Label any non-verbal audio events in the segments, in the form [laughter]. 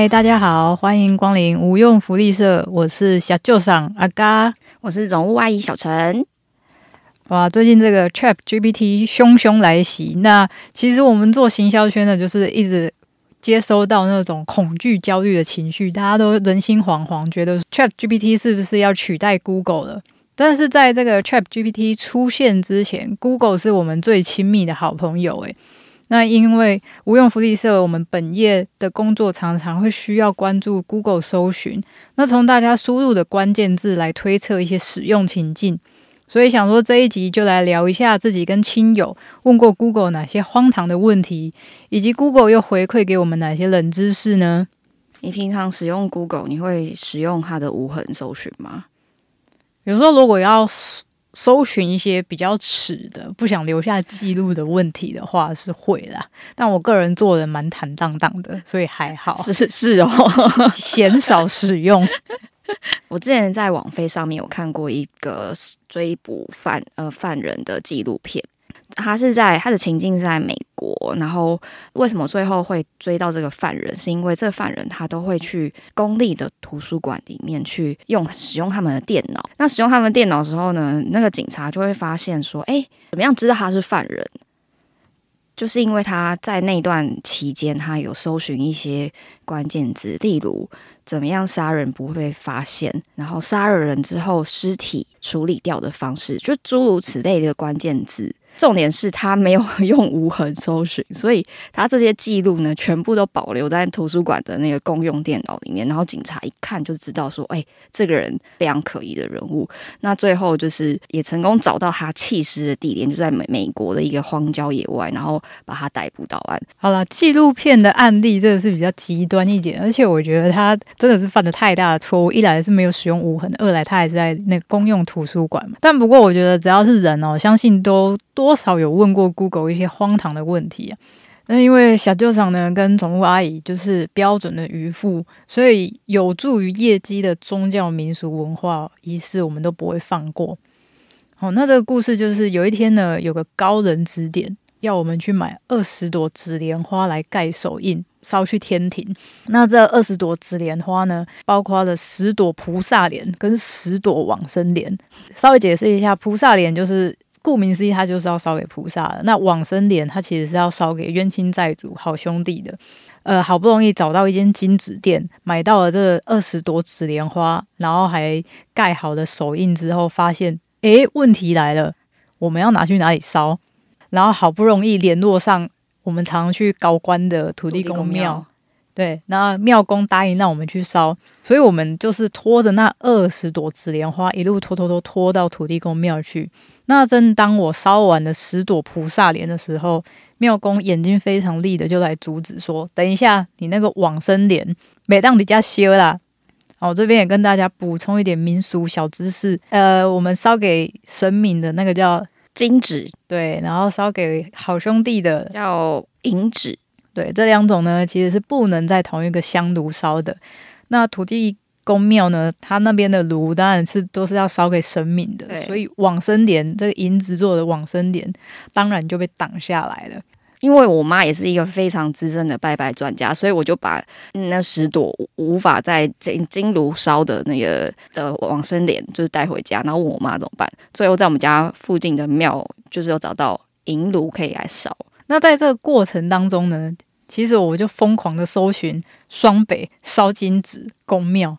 嗨，大家好，欢迎光临无用福利社，我是小舅长阿嘎，我是总务阿姨小陈。哇，最近这个 Chat GPT 汹汹来袭，那其实我们做行销圈的，就是一直接收到那种恐惧、焦虑的情绪，大家都人心惶惶，觉得 Chat GPT 是不是要取代 Google 了？但是在这个 Chat GPT 出现之前，Google 是我们最亲密的好朋友，诶。那因为无用福利社，我们本业的工作常常会需要关注 Google 搜寻，那从大家输入的关键字来推测一些使用情境，所以想说这一集就来聊一下自己跟亲友问过 Google 哪些荒唐的问题，以及 Google 又回馈给我们哪些冷知识呢？你平常使用 Google，你会使用它的无痕搜寻吗？有时候如果要。搜寻一些比较耻的、不想留下记录的问题的话，是会啦。但我个人做的蛮坦荡荡的，所以还好。[laughs] 是是哦，[laughs] 鲜少使用。[laughs] 我之前在网飞上面有看过一个追捕犯呃犯人的纪录片。他是在他的情境是在美国，然后为什么最后会追到这个犯人？是因为这个犯人他都会去公立的图书馆里面去用使用他们的电脑。那使用他们电脑的时候呢，那个警察就会发现说：“哎，怎么样知道他是犯人？就是因为他在那段期间，他有搜寻一些关键字，例如怎么样杀人不会发现，然后杀了人之后尸体处理掉的方式，就诸如此类的关键字。”重点是他没有用无痕搜寻，所以他这些记录呢，全部都保留在图书馆的那个公用电脑里面。然后警察一看就知道说，哎，这个人非常可疑的人物。那最后就是也成功找到他弃尸的地点，就在美美国的一个荒郊野外，然后把他逮捕到案。好了，纪录片的案例真的是比较极端一点，而且我觉得他真的是犯了太大的错误。一来是没有使用无痕，二来他还是在那个公用图书馆嘛。但不过我觉得只要是人哦，相信都。多少有问过 Google 一些荒唐的问题啊？那因为小舅厂呢跟总务阿姨就是标准的渔夫，所以有助于业绩的宗教民俗文化仪式，我们都不会放过。好，那这个故事就是有一天呢，有个高人指点，要我们去买二十朵紫莲花来盖手印，烧去天庭。那这二十朵紫莲花呢，包括了十朵菩萨莲跟十朵往生莲。稍微解释一下，菩萨莲就是。顾名思义，它就是要烧给菩萨的。那往生莲，它其实是要烧给冤亲债主、好兄弟的。呃，好不容易找到一间金纸店，买到了这二十朵紫莲花，然后还盖好了手印之后，发现，诶，问题来了，我们要拿去哪里烧？然后好不容易联络上我们常去高官的土地公庙，对，那庙公答应让我们去烧，所以我们就是拖着那二十朵紫莲花，一路拖拖拖拖到土地公庙去。那正当我烧完了十朵菩萨莲的时候，庙公眼睛非常利的就来阻止说：“等一下，你那个往生莲每当你家修啦。”好，这边也跟大家补充一点民俗小知识。呃，我们烧给神明的那个叫金纸，对，然后烧给好兄弟的叫银纸，对，这两种呢其实是不能在同一个香炉烧的。那土地。公庙呢，它那边的炉当然是都是要烧给神明的，所以往生莲这个银子做的往生莲，当然就被挡下来了。因为我妈也是一个非常资深的拜拜专家，所以我就把那十朵无法在金金炉烧的那个的往生莲，就是带回家，然后问我妈怎么办。最后在我们家附近的庙，就是有找到银炉可以来烧。那在这个过程当中呢，其实我就疯狂的搜寻双北烧金纸公庙。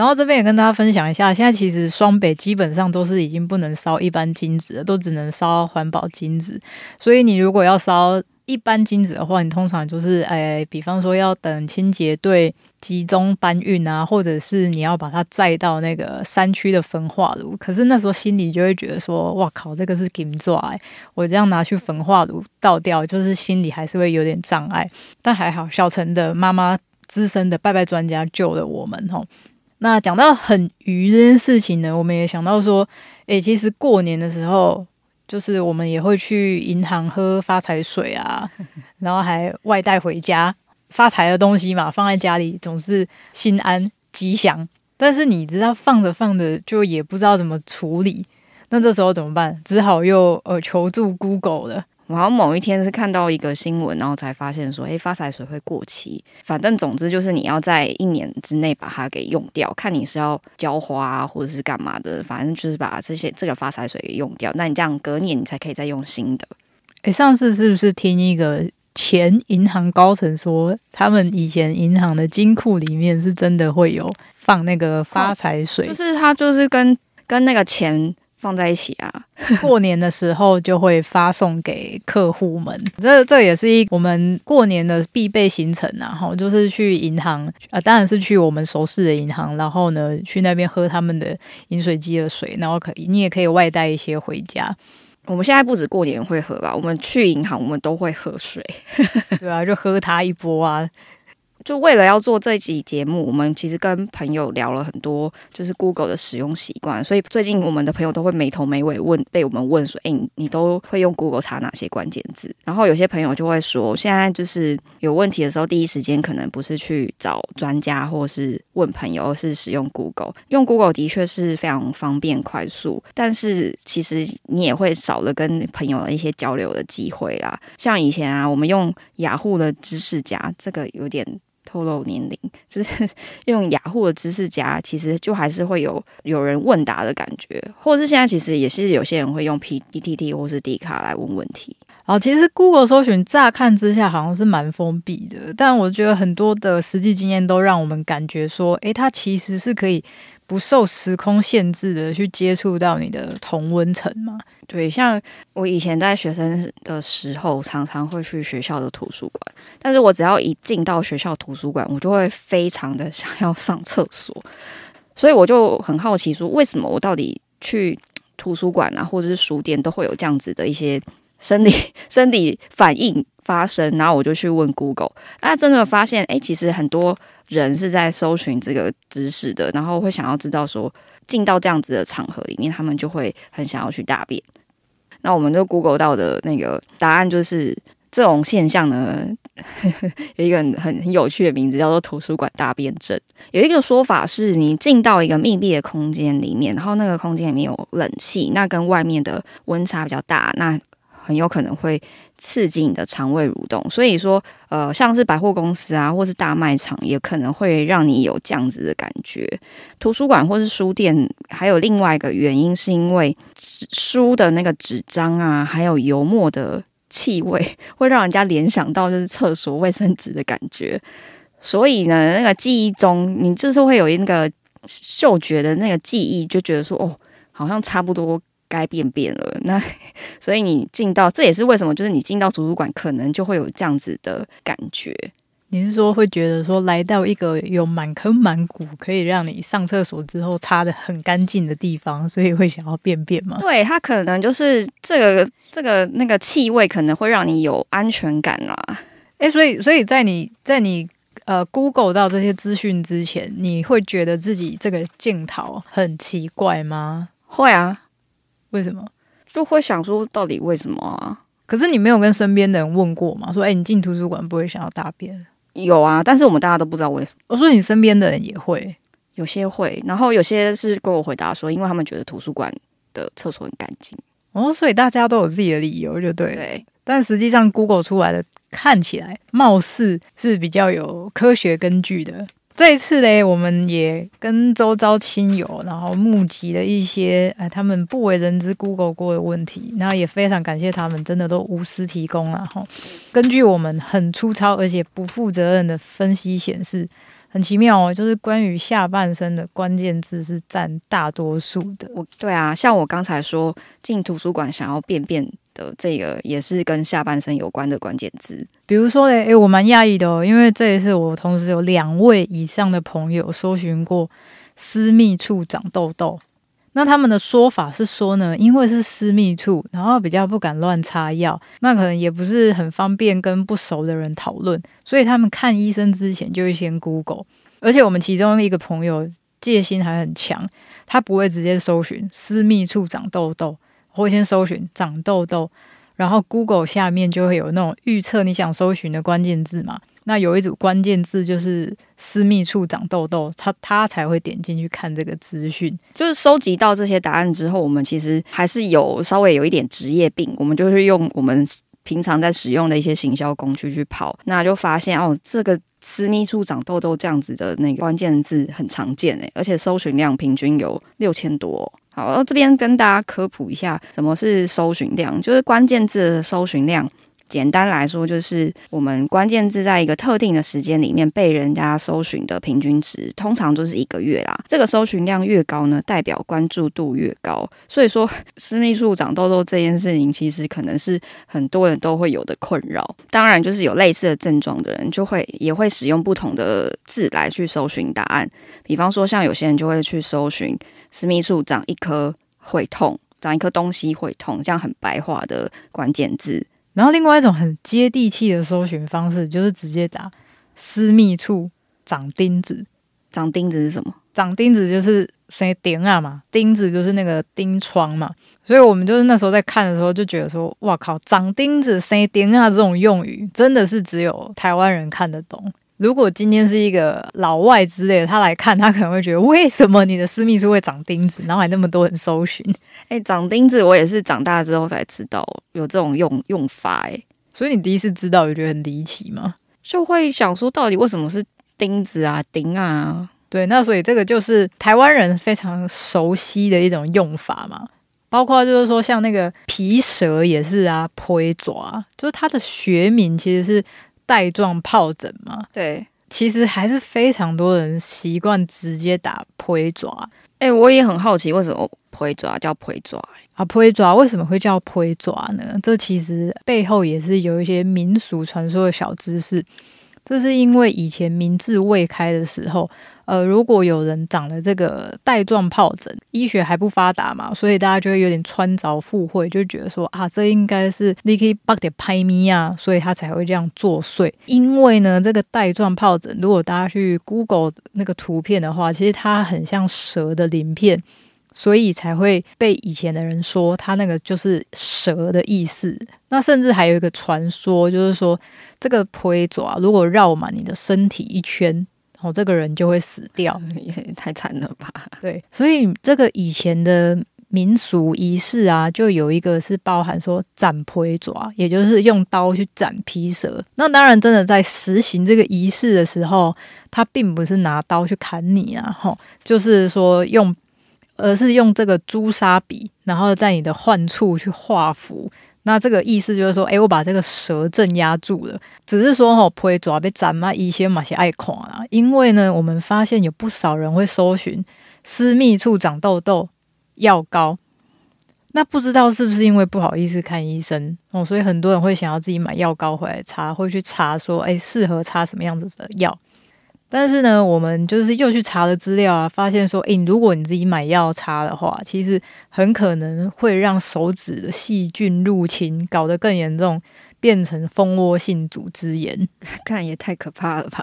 然后这边也跟大家分享一下，现在其实双北基本上都是已经不能烧一般金子了，都只能烧环保金子。所以你如果要烧一般金子的话，你通常就是，诶，比方说要等清洁队集中搬运啊，或者是你要把它载到那个山区的焚化炉。可是那时候心里就会觉得说，哇靠，这个是金抓，我这样拿去焚化炉倒掉，就是心里还是会有点障碍。但还好，小陈的妈妈资深的拜拜专家救了我们，吼。那讲到很鱼这件事情呢，我们也想到说，诶，其实过年的时候，就是我们也会去银行喝发财水啊，[laughs] 然后还外带回家发财的东西嘛，放在家里总是心安吉祥。但是你知道放着放着就也不知道怎么处理，那这时候怎么办？只好又呃求助 Google 了。我好像某一天是看到一个新闻，然后才发现说，诶，发财水会过期。反正总之就是你要在一年之内把它给用掉，看你是要浇花或者是干嘛的，反正就是把这些这个发财水给用掉。那你这样隔年你才可以再用新的。诶，上次是不是听一个前银行高层说，他们以前银行的金库里面是真的会有放那个发财水，就是它就是跟跟那个钱。放在一起啊！[laughs] 过年的时候就会发送给客户们，这这也是一我们过年的必备行程啊！哈，就是去银行啊，当然是去我们熟识的银行，然后呢，去那边喝他们的饮水机的水，然后可以你也可以外带一些回家。我们现在不止过年会喝吧，我们去银行我们都会喝水，[laughs] 对啊，就喝它一波啊。就为了要做这集节目，我们其实跟朋友聊了很多，就是 Google 的使用习惯。所以最近我们的朋友都会没头没尾问，被我们问说：“哎，你都会用 Google 查哪些关键字？”然后有些朋友就会说：“现在就是有问题的时候，第一时间可能不是去找专家或是问朋友，而是使用 Google。用 Google 的确是非常方便快速，但是其实你也会少了跟朋友的一些交流的机会啦。像以前啊，我们用雅虎的知识夹，这个有点。透露年龄，[laughs] 就是用雅虎的知识夹，其实就还是会有有人问答的感觉，或者是现在其实也是有些人会用 P D T T 或是 D 卡来问问题。好，其实 Google 搜寻乍看之下好像是蛮封闭的，但我觉得很多的实际经验都让我们感觉说，诶，它其实是可以。不受时空限制的去接触到你的同温层吗？对，像我以前在学生的时候，常常会去学校的图书馆，但是我只要一进到学校图书馆，我就会非常的想要上厕所，[laughs] 所以我就很好奇，说为什么我到底去图书馆啊，或者是书店都会有这样子的一些生理 [laughs] 生理反应发生？然后我就去问 Google，那真的发现，哎，其实很多。人是在搜寻这个知识的，然后会想要知道说，进到这样子的场合里面，他们就会很想要去大便。那我们就 Google 到的那个答案就是这种现象呢，有一个很很有趣的名字叫做图书馆大便症。有一个说法是，你进到一个密闭的空间里面，然后那个空间里面有冷气，那跟外面的温差比较大，那很有可能会。刺激你的肠胃蠕动，所以说，呃，像是百货公司啊，或是大卖场，也可能会让你有这样子的感觉。图书馆或是书店，还有另外一个原因，是因为书的那个纸张啊，还有油墨的气味，[laughs] 会让人家联想到就是厕所卫生纸的感觉。所以呢，那个记忆中，你就是会有那个嗅觉的那个记忆，就觉得说，哦，好像差不多。该便便了，那 [laughs] 所以你进到，这也是为什么，就是你进到图书馆，可能就会有这样子的感觉。你是说会觉得说，来到一个有满坑满谷，可以让你上厕所之后擦的很干净的地方，所以会想要便便吗？对，它可能就是这个这个那个气味，可能会让你有安全感啦。诶，所以所以在你在你呃 Google 到这些资讯之前，你会觉得自己这个镜头很奇怪吗？会啊。为什么就会想说到底为什么啊？可是你没有跟身边的人问过吗？说哎，你进图书馆不会想要大便？有啊，但是我们大家都不知道为什么。我说你身边的人也会，有些会，然后有些是跟我回答说，因为他们觉得图书馆的厕所很干净。哦，所以大家都有自己的理由，就对。对，但实际上 Google 出来的看起来貌似是比较有科学根据的。这一次嘞，我们也跟周遭亲友，然后募集了一些哎，他们不为人知 Google 过的问题，然后也非常感谢他们，真的都无私提供了哈。根据我们很粗糙而且不负责任的分析显示，很奇妙哦，就是关于下半身的关键字是占大多数的。我对啊，像我刚才说进图书馆想要便便。的这个也是跟下半身有关的关键字，比如说嘞，诶，我蛮讶异的哦，因为这一次我同时有两位以上的朋友搜寻过私密处长痘痘，那他们的说法是说呢，因为是私密处，然后比较不敢乱擦药，那可能也不是很方便跟不熟的人讨论，所以他们看医生之前就会先 Google，而且我们其中一个朋友戒心还很强，他不会直接搜寻私密处长痘痘。会先搜寻长痘痘，然后 Google 下面就会有那种预测你想搜寻的关键字嘛。那有一组关键字就是私密处长痘痘，他他才会点进去看这个资讯。就是收集到这些答案之后，我们其实还是有稍微有一点职业病，我们就是用我们平常在使用的一些行销工具去跑，那就发现哦，这个私密处长痘痘这样子的那个关键字很常见诶，而且搜寻量平均有六千多。好，这边跟大家科普一下，什么是搜寻量，就是关键字的搜寻量。简单来说，就是我们关键字在一个特定的时间里面被人家搜寻的平均值，通常都是一个月啦。这个搜寻量越高呢，代表关注度越高。所以说，私密处长痘痘这件事情，其实可能是很多人都会有的困扰。当然，就是有类似的症状的人，就会也会使用不同的字来去搜寻答案。比方说，像有些人就会去搜寻私密处长一颗会痛，长一颗东西会痛，这样很白话的关键字。然后，另外一种很接地气的搜寻方式，就是直接打“私密处长钉子”。长钉子是什么？长钉子就是谁钉啊嘛？钉子就是那个钉疮嘛。所以我们就是那时候在看的时候，就觉得说：“哇靠，长钉子谁钉啊？”这种用语真的是只有台湾人看得懂。如果今天是一个老外之类的，他来看，他可能会觉得为什么你的私密处会长钉子，然后还那么多人搜寻？哎，长钉子我也是长大之后才知道有这种用用法，哎，所以你第一次知道，有觉得很离奇吗？就会想说，到底为什么是钉子啊、钉啊？对，那所以这个就是台湾人非常熟悉的一种用法嘛。包括就是说，像那个皮蛇也是啊，皮爪，就是它的学名其实是。带状疱疹嘛，对，其实还是非常多人习惯直接打胚爪。哎，我也很好奇，为什么胚爪叫胚爪？啊，胚爪为什么会叫胚爪呢？这其实背后也是有一些民俗传说的小知识。这是因为以前明治未开的时候。呃，如果有人长了这个带状疱疹，医学还不发达嘛，所以大家就会有点穿凿附会，就觉得说啊，这应该是 leaky bug 的拍咪啊，所以他才会这样作祟。因为呢，这个带状疱疹，如果大家去 Google 那个图片的话，其实它很像蛇的鳞片，所以才会被以前的人说它那个就是蛇的意思。那甚至还有一个传说，就是说这个胚爪如果绕满你的身体一圈。哦，这个人就会死掉，也 [laughs] 太惨了吧？对，所以这个以前的民俗仪式啊，就有一个是包含说斩皮爪，也就是用刀去斩皮蛇。那当然，真的在实行这个仪式的时候，他并不是拿刀去砍你啊，吼，就是说用，而是用这个朱砂笔，然后在你的患处去画符。那这个意思就是说，哎，我把这个蛇镇压住了。只是说，吼，不会抓被斩嘛，一些嘛些爱看啊。因为呢，我们发现有不少人会搜寻私密处长痘痘药膏，那不知道是不是因为不好意思看医生哦，所以很多人会想要自己买药膏回来擦，会去查说，哎，适合擦什么样子的药。但是呢，我们就是又去查了资料啊，发现说，诶，如果你自己买药擦的话，其实很可能会让手指的细菌入侵，搞得更严重，变成蜂窝性组织炎，[laughs] 看也太可怕了吧？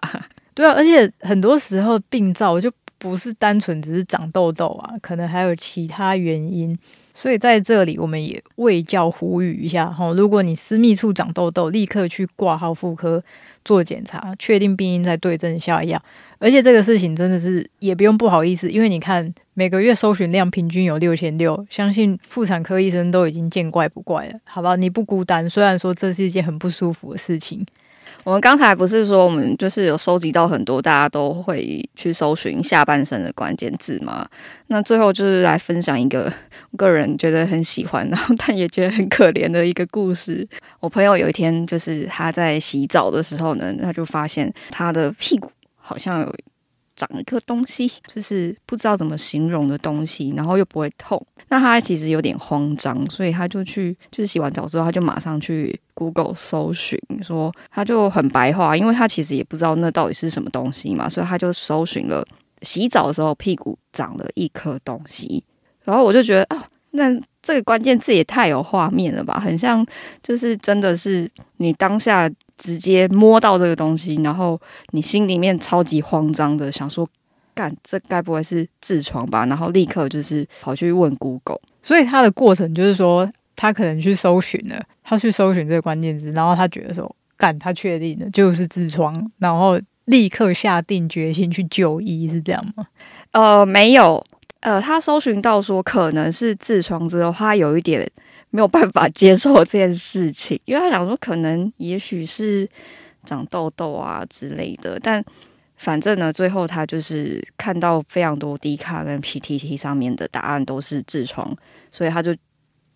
对啊，而且很多时候病灶就不是单纯只是长痘痘啊，可能还有其他原因。所以在这里，我们也为教呼吁一下哈，如果你私密处长痘痘，立刻去挂号妇科。做检查，确定病因再对症下药。而且这个事情真的是也不用不好意思，因为你看每个月搜寻量平均有六千六，相信妇产科医生都已经见怪不怪了，好吧？你不孤单，虽然说这是一件很不舒服的事情。我们刚才不是说我们就是有收集到很多大家都会去搜寻下半身的关键字吗？那最后就是来分享一个 [laughs] 个人觉得很喜欢，然后但也觉得很可怜的一个故事。我朋友有一天就是他在洗澡的时候呢，他就发现他的屁股好像有长一颗东西，就是不知道怎么形容的东西，然后又不会痛。那他其实有点慌张，所以他就去，就是洗完澡之后，他就马上去 Google 搜寻，说他就很白话，因为他其实也不知道那到底是什么东西嘛，所以他就搜寻了洗澡的时候屁股长了一颗东西，然后我就觉得啊，那这个关键字也太有画面了吧，很像就是真的是你当下直接摸到这个东西，然后你心里面超级慌张的想说。干，这该不会是痔疮吧？然后立刻就是跑去问 Google，所以他的过程就是说，他可能去搜寻了，他去搜寻这个关键字，然后他觉得说，干，他确定的就是痔疮，然后立刻下定决心去就医，是这样吗？呃，没有，呃，他搜寻到说可能是痔疮之后，他有一点没有办法接受这件事情，因为他想说可能也许是长痘痘啊之类的，但反正呢，最后他就是看到非常多 D 卡跟 PTT 上面的答案都是痔疮，所以他就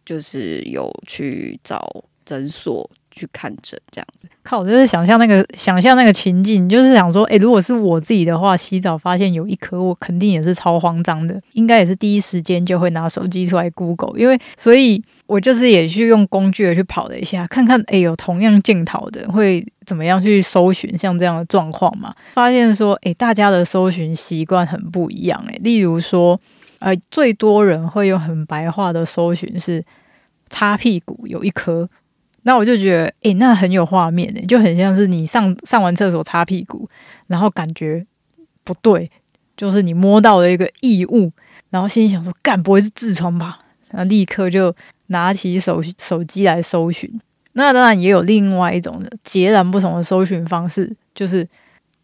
就是有去找诊所。去看诊这样子，靠！我就是想象那个想象那个情境，就是想说，诶，如果是我自己的话，洗澡发现有一颗，我肯定也是超慌张的，应该也是第一时间就会拿手机出来 Google，因为所以我就是也去用工具去跑了一下，看看诶，有同样镜头的会怎么样去搜寻像这样的状况嘛？发现说，诶，大家的搜寻习惯很不一样，诶，例如说，呃，最多人会用很白话的搜寻是擦屁股有一颗。那我就觉得，诶，那很有画面诶，就很像是你上上完厕所擦屁股，然后感觉不对，就是你摸到了一个异物，然后心里想说，干不会是痔疮吧？然后立刻就拿起手手机来搜寻。那当然也有另外一种的截然不同的搜寻方式，就是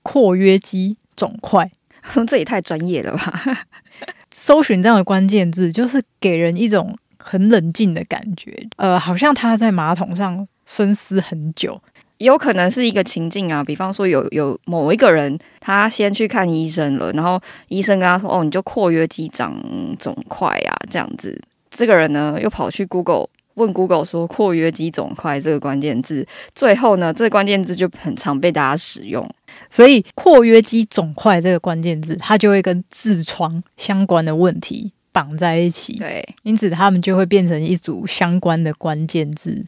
括约肌肿块。[laughs] 这也太专业了吧？[laughs] 搜寻这样的关键字，就是给人一种。很冷静的感觉，呃，好像他在马桶上深思很久，有可能是一个情境啊。比方说，有有某一个人，他先去看医生了，然后医生跟他说：“哦，你就括约肌长肿块啊，这样子。”这个人呢，又跑去 Google 问 Google 说“括约肌肿块”这个关键字，最后呢，这个关键字就很常被大家使用。所以“括约肌肿块”这个关键字，它就会跟痔疮相关的问题。绑在一起，对，因此他们就会变成一组相关的关键字。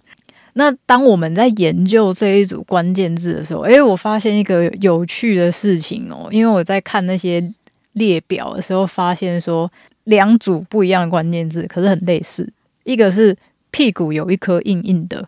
那当我们在研究这一组关键字的时候，诶，我发现一个有趣的事情哦，因为我在看那些列表的时候，发现说两组不一样的关键字，可是很类似。一个是屁股有一颗硬硬的，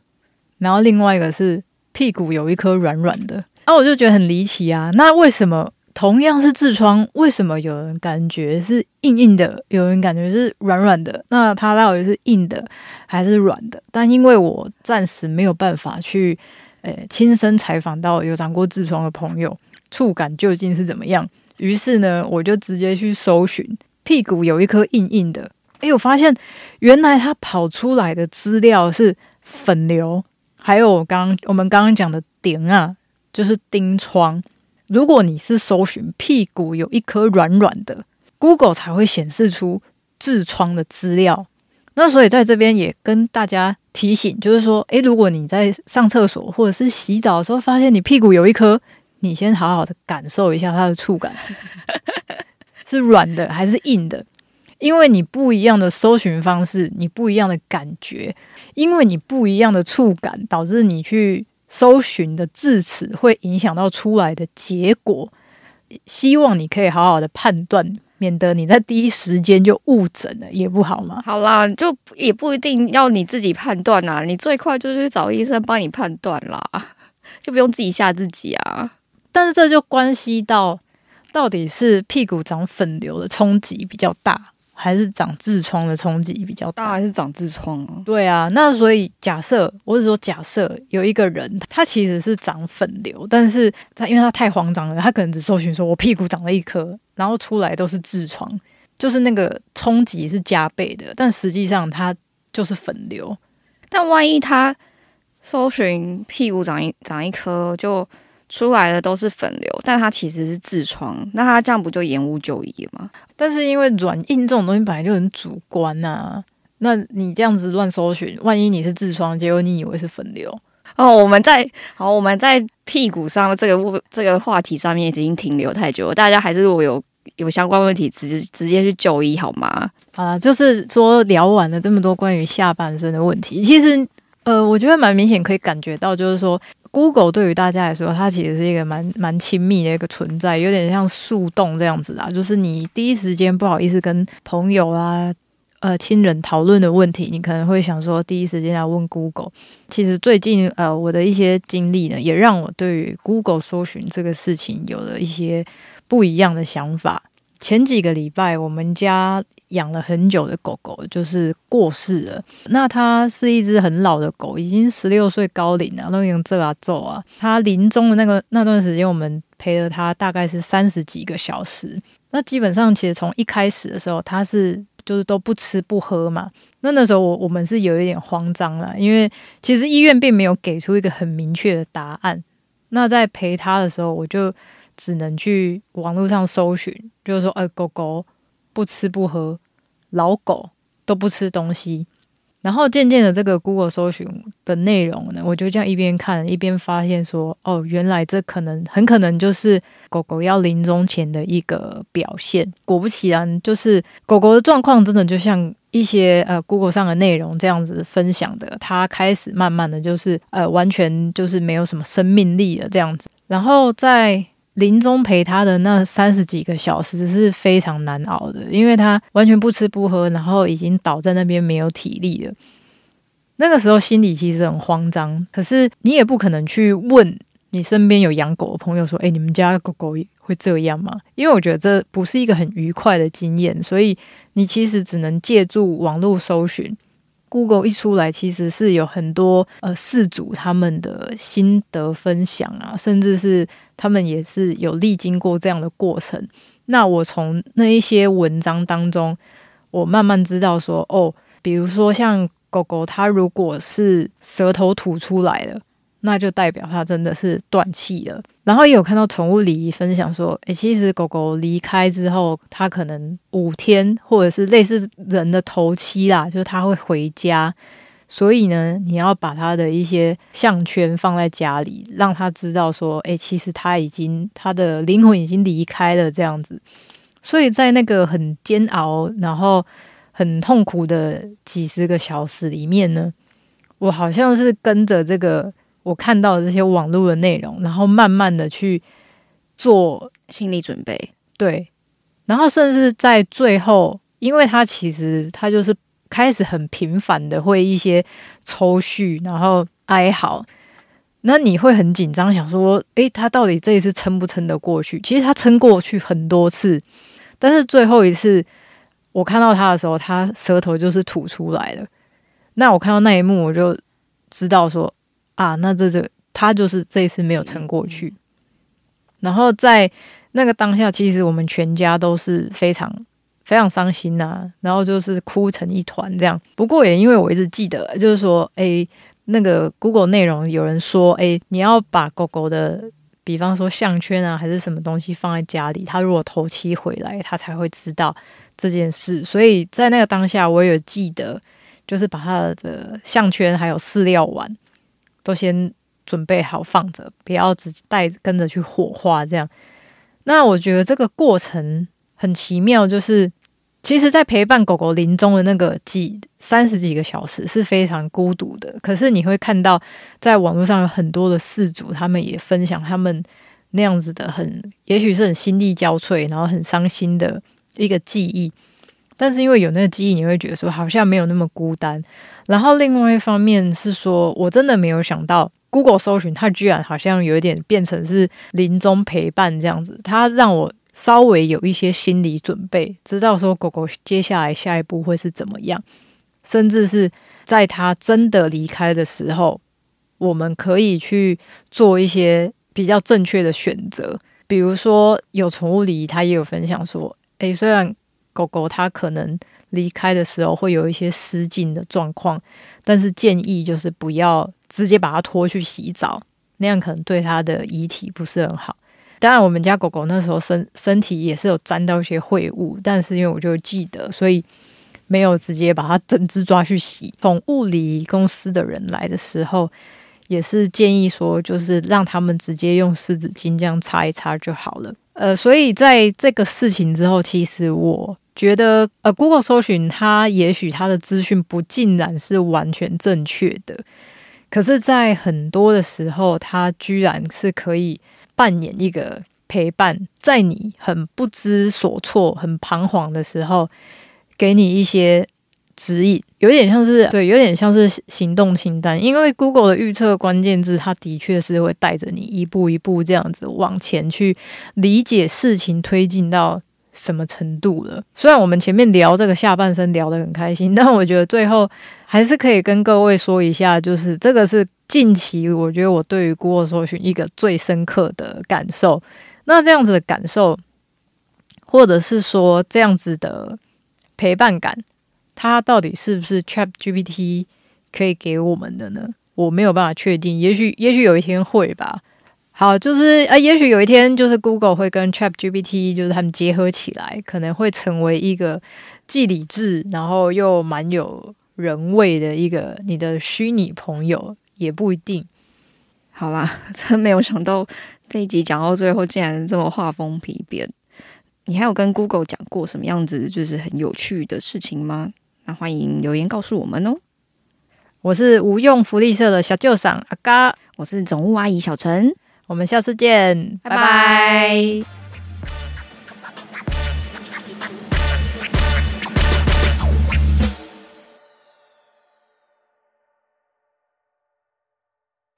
然后另外一个是屁股有一颗软软的。啊，我就觉得很离奇啊！那为什么？同样是痔疮，为什么有人感觉是硬硬的，有人感觉是软软的？那它到底是硬的还是软的？但因为我暂时没有办法去，呃，亲身采访到有长过痔疮的朋友，触感究竟是怎么样？于是呢，我就直接去搜寻屁股有一颗硬硬的。哎，我发现原来它跑出来的资料是粉瘤，还有我刚我们刚刚讲的顶啊，就是钉疮。如果你是搜寻屁股有一颗软软的，Google 才会显示出痔疮的资料。那所以在这边也跟大家提醒，就是说，诶，如果你在上厕所或者是洗澡的时候，发现你屁股有一颗，你先好好的感受一下它的触感，[laughs] 是软的还是硬的？因为你不一样的搜寻方式，你不一样的感觉，因为你不一样的触感，导致你去。搜寻的字词会影响到出来的结果，希望你可以好好的判断，免得你在第一时间就误诊了，也不好嘛。好啦，就也不一定要你自己判断啊，你最快就是去找医生帮你判断啦，[laughs] 就不用自己吓自己啊。但是这就关系到，到底是屁股长粉瘤的冲击比较大。还是长痔疮的冲击比较大，还是长痔疮啊？对啊，那所以假设，我是说假设有一个人，他其实是长粉瘤，但是他因为他太慌张了，他可能只搜寻说我屁股长了一颗，然后出来都是痔疮，就是那个冲击是加倍的，但实际上他就是粉瘤。但万一他搜寻屁股长一长一颗就。出来的都是粉瘤，但它其实是痔疮，那它这样不就延误就医吗？但是因为软硬这种东西本来就很主观呐，那你这样子乱搜寻，万一你是痔疮，结果你以为是粉瘤哦。我们在好，我们在屁股上这个这个话题上面已经停留太久了，大家还是如果有有相关问题，直直接去就医好吗？啊，就是说聊完了这么多关于下半身的问题，其实呃，我觉得蛮明显可以感觉到，就是说。Google 对于大家来说，它其实是一个蛮蛮亲密的一个存在，有点像树洞这样子啊。就是你第一时间不好意思跟朋友啊、呃亲人讨论的问题，你可能会想说第一时间要问 Google。其实最近呃我的一些经历呢，也让我对于 Google 搜寻这个事情有了一些不一样的想法。前几个礼拜，我们家。养了很久的狗狗就是过世了。那它是一只很老的狗，已经十六岁高龄了，都已经这啊皱啊。它临终的那个那段时间，我们陪了它大概是三十几个小时。那基本上，其实从一开始的时候，它是就是都不吃不喝嘛。那那时候我我们是有一点慌张了，因为其实医院并没有给出一个很明确的答案。那在陪他的时候，我就只能去网络上搜寻，就是说，呃，狗狗不吃不喝，老狗都不吃东西。然后渐渐的，这个 Google 搜寻的内容呢，我就这样一边看一边发现说，哦，原来这可能很可能就是狗狗要临终前的一个表现。果不其然，就是狗狗的状况真的就像一些呃 Google 上的内容这样子分享的，它开始慢慢的就是呃完全就是没有什么生命力了这样子。然后在临终陪他的那三十几个小时是非常难熬的，因为他完全不吃不喝，然后已经倒在那边没有体力了。那个时候心里其实很慌张，可是你也不可能去问你身边有养狗的朋友说：“哎，你们家狗狗会这样吗？”因为我觉得这不是一个很愉快的经验，所以你其实只能借助网络搜寻。Google 一出来，其实是有很多呃事主他们的心得分享啊，甚至是他们也是有历经过这样的过程。那我从那一些文章当中，我慢慢知道说，哦，比如说像狗狗，它如果是舌头吐出来了。那就代表它真的是断气了。然后也有看到宠物礼仪分享说，诶，其实狗狗离开之后，它可能五天或者是类似人的头七啦，就是它会回家。所以呢，你要把他的一些项圈放在家里，让他知道说，诶，其实他已经他的灵魂已经离开了这样子。所以在那个很煎熬，然后很痛苦的几十个小时里面呢，我好像是跟着这个。我看到的这些网络的内容，然后慢慢的去做心理准备，对，然后甚至在最后，因为他其实他就是开始很频繁的会一些抽搐，然后哀嚎，那你会很紧张，想说，诶，他到底这一次撑不撑得过去？其实他撑过去很多次，但是最后一次我看到他的时候，他舌头就是吐出来了。那我看到那一幕，我就知道说。啊，那这这他就是这一次没有撑过去，然后在那个当下，其实我们全家都是非常非常伤心呐，然后就是哭成一团这样。不过也因为我一直记得，就是说，诶，那个 Google 内容有人说，诶，你要把狗狗的，比方说项圈啊，还是什么东西放在家里，它如果头七回来，它才会知道这件事。所以在那个当下，我有记得，就是把它的项圈还有饲料碗。都先准备好放着，不要直接带跟着去火化这样。那我觉得这个过程很奇妙，就是其实，在陪伴狗狗临终的那个几三十几个小时是非常孤独的。可是你会看到，在网络上有很多的事主，他们也分享他们那样子的很，也许是很心力交瘁，然后很伤心的一个记忆。但是因为有那个记忆，你会觉得说好像没有那么孤单。然后另外一方面是说，我真的没有想到，Google 搜寻它居然好像有一点变成是临终陪伴这样子。它让我稍微有一些心理准备，知道说狗狗接下来下一步会是怎么样，甚至是在它真的离开的时候，我们可以去做一些比较正确的选择。比如说有宠物礼仪，它也有分享说，诶，虽然。狗狗它可能离开的时候会有一些失禁的状况，但是建议就是不要直接把它拖去洗澡，那样可能对它的遗体不是很好。当然，我们家狗狗那时候身身体也是有沾到一些秽物，但是因为我就记得，所以没有直接把它整只抓去洗。从物理公司的人来的时候，也是建议说，就是让他们直接用湿纸巾这样擦一擦就好了。呃，所以在这个事情之后，其实我。觉得呃，Google 搜寻它，也许它的资讯不尽然是完全正确的，可是，在很多的时候，它居然是可以扮演一个陪伴，在你很不知所措、很彷徨的时候，给你一些指引，有点像是对，有点像是行动清单。因为 Google 的预测关键字，它的确是会带着你一步一步这样子往前去理解事情，推进到。什么程度了？虽然我们前面聊这个下半身聊得很开心，[laughs] 但我觉得最后还是可以跟各位说一下，就是这个是近期我觉得我对于 Google 搜寻一个最深刻的感受。那这样子的感受，或者是说这样子的陪伴感，它到底是不是 Chat GPT 可以给我们的呢？我没有办法确定，也许也许有一天会吧。好，就是呃，也许有一天，就是 Google 会跟 Chat GPT 就是他们结合起来，可能会成为一个既理智，然后又蛮有人味的一个你的虚拟朋友，也不一定。好啦，[laughs] 真没有想到这一集讲到最后，竟然这么画风丕变。你还有跟 Google 讲过什么样子就是很有趣的事情吗？那欢迎留言告诉我们哦。我是无用福利社的小舅赏阿嘎，我是总务阿姨小陈，我们下次见，拜拜。